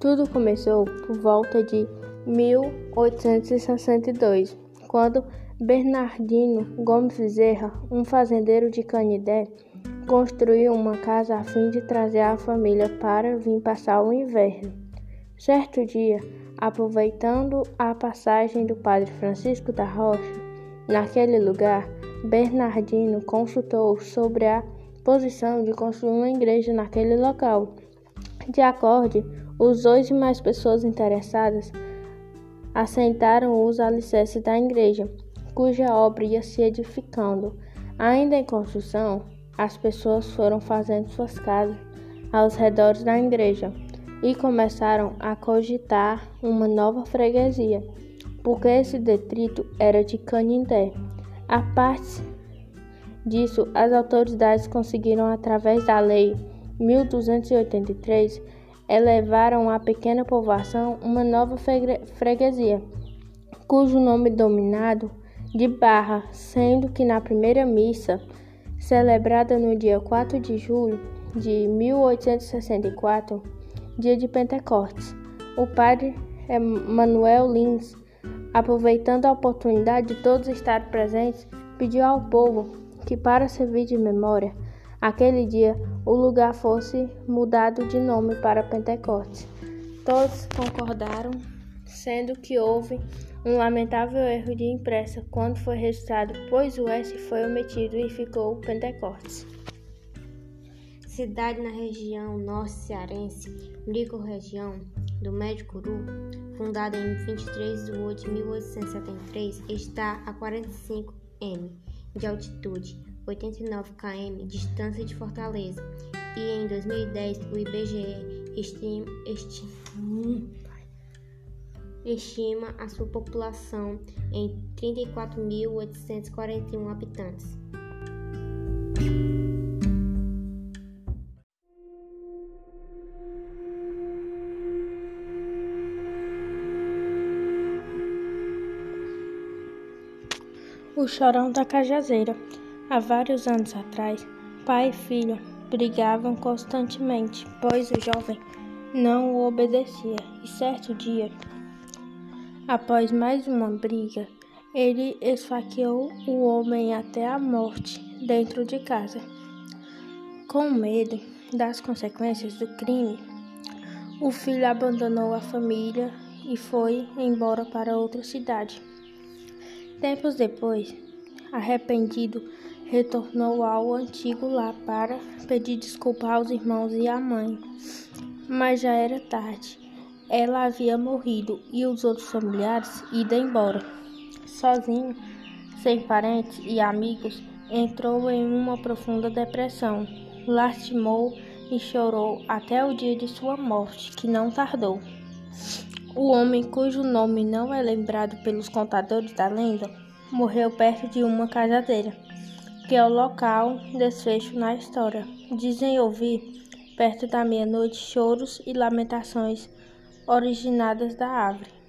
Tudo começou por volta de 1862, quando Bernardino Gomes Bezerra, um fazendeiro de Canidé, construiu uma casa a fim de trazer a família para vir passar o inverno. Certo dia, aproveitando a passagem do padre Francisco da Rocha naquele lugar, Bernardino consultou sobre a posição de construir uma igreja naquele local. De acordo, os dois e mais pessoas interessadas assentaram os alicerces da igreja, cuja obra ia se edificando. Ainda em construção, as pessoas foram fazendo suas casas aos redores da igreja e começaram a cogitar uma nova freguesia, porque esse detrito era de Canindé. A parte disso, as autoridades conseguiram, através da Lei 1283, elevaram à pequena povoação uma nova freguesia, cujo nome dominado de Barra, sendo que na primeira missa, celebrada no dia 4 de julho de 1864, dia de Pentecostes, o padre Manuel Lins, aproveitando a oportunidade de todos estarem presentes, pediu ao povo que, para servir de memória, aquele dia o lugar fosse mudado de nome para Pentecostes. Todos concordaram, sendo que houve um lamentável erro de impressa quando foi registrado, pois o S foi omitido e ficou Pentecostes. Cidade na região norte cearense, micro-região do Médio Curu, fundada em 23 de 8 de 1873, está a 45 m de altitude, 89 km distância de Fortaleza, e em 2010 o IBGE estima, estima, a sua população em 34.841 habitantes. O Chorão da Cajazeira. Há vários anos atrás, pai e filho brigavam constantemente, pois o jovem não o obedecia. E certo dia, após mais uma briga, ele esfaqueou o homem até a morte dentro de casa. Com medo das consequências do crime, o filho abandonou a família e foi embora para outra cidade. Tempos depois, arrependido, retornou ao antigo lar para pedir desculpa aos irmãos e à mãe. Mas já era tarde. Ela havia morrido e os outros familiares ido embora. Sozinho, sem parentes e amigos, entrou em uma profunda depressão. Lastimou e chorou até o dia de sua morte, que não tardou. O homem cujo nome não é lembrado pelos contadores da lenda morreu perto de uma cajadeira, que é o local desfecho na história. Dizem ouvir, perto da meia-noite, choros e lamentações originadas da árvore.